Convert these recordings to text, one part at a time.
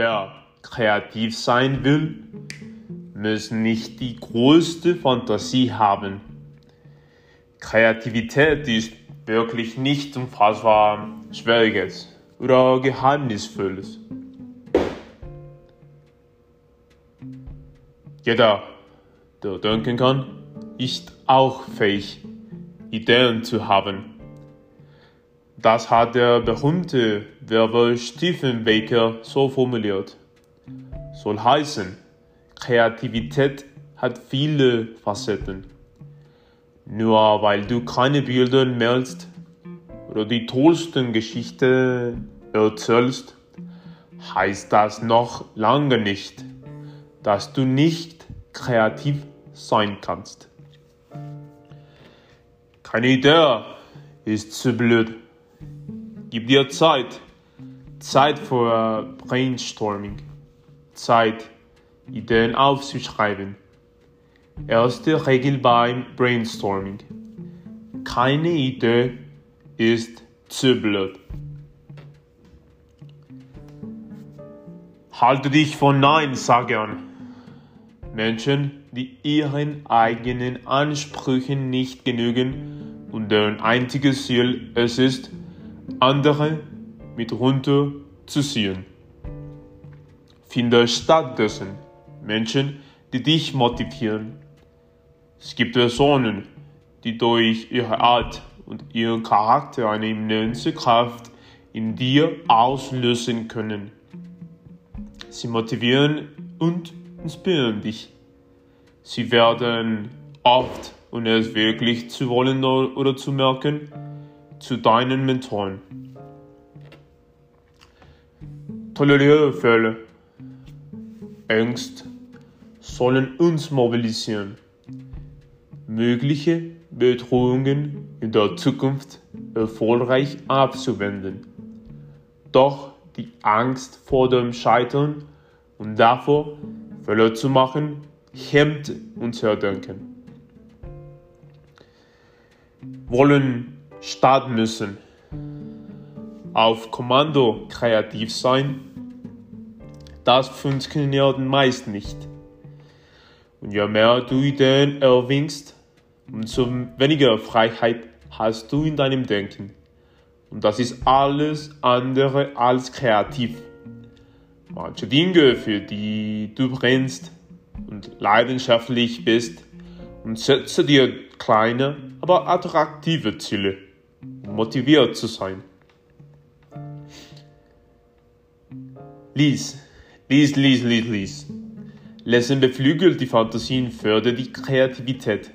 wer kreativ sein will, muss nicht die größte Fantasie haben. Kreativität ist wirklich nicht unfassbar Schwieriges oder Geheimnisvolles. Jeder, der denken kann, ist auch fähig, Ideen zu haben. Das hat der berühmte Werber Stephen Baker so formuliert. Soll heißen, Kreativität hat viele Facetten. Nur weil du keine Bilder malst oder die tollsten Geschichten erzählst, heißt das noch lange nicht, dass du nicht kreativ sein kannst. Keine Idee ist zu blöd. Gib dir Zeit. Zeit für Brainstorming. Zeit, Ideen aufzuschreiben. Erste Regel beim Brainstorming. Keine Idee ist zu blöd. Halte dich von Nein-Sagern. Menschen, die ihren eigenen Ansprüchen nicht genügen und deren einziges Ziel es ist, andere mit runterzuziehen. Finde stattdessen Menschen, die dich motivieren. Es gibt Personen, die durch ihre Art und ihren Charakter eine immense Kraft in dir auslösen können. Sie motivieren und inspirieren dich. Sie werden oft, und es wirklich zu wollen oder zu merken, zu deinen Mentoren. Toleriere Fälle. Angst sollen uns mobilisieren. Mögliche Bedrohungen in der Zukunft erfolgreich abzuwenden. Doch die Angst vor dem Scheitern und davor, Fehler zu machen, hemmt unser Denken. Wollen starten müssen. Auf Kommando kreativ sein, das funktioniert meist nicht. Und je mehr du Ideen erwinkst, umso weniger Freiheit hast du in deinem Denken. Und das ist alles andere als kreativ. Manche Dinge, für die du brennst und leidenschaftlich bist, und setze dir kleine, aber attraktive Ziele, motiviert zu sein. Lies, lies, lies, lies, lies. Lesen beflügelt die Fantasien, fördert die Kreativität.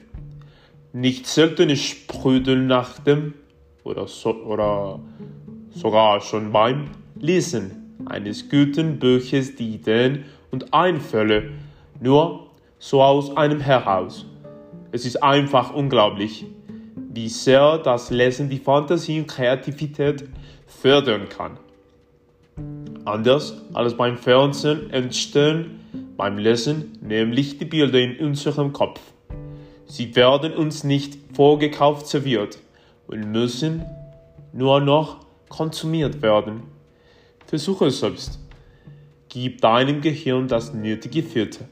Nicht selten sprüdeln nach dem oder, so, oder sogar schon beim Lesen eines guten Buches die Ideen und Einfälle nur so aus einem heraus. Es ist einfach unglaublich, wie sehr das Lesen die Fantasie und Kreativität fördern kann. Anders als beim Fernsehen entstehen beim Lesen nämlich die Bilder in unserem Kopf. Sie werden uns nicht vorgekauft serviert und müssen nur noch konsumiert werden. Versuche es selbst. Gib deinem Gehirn das nötige Filter.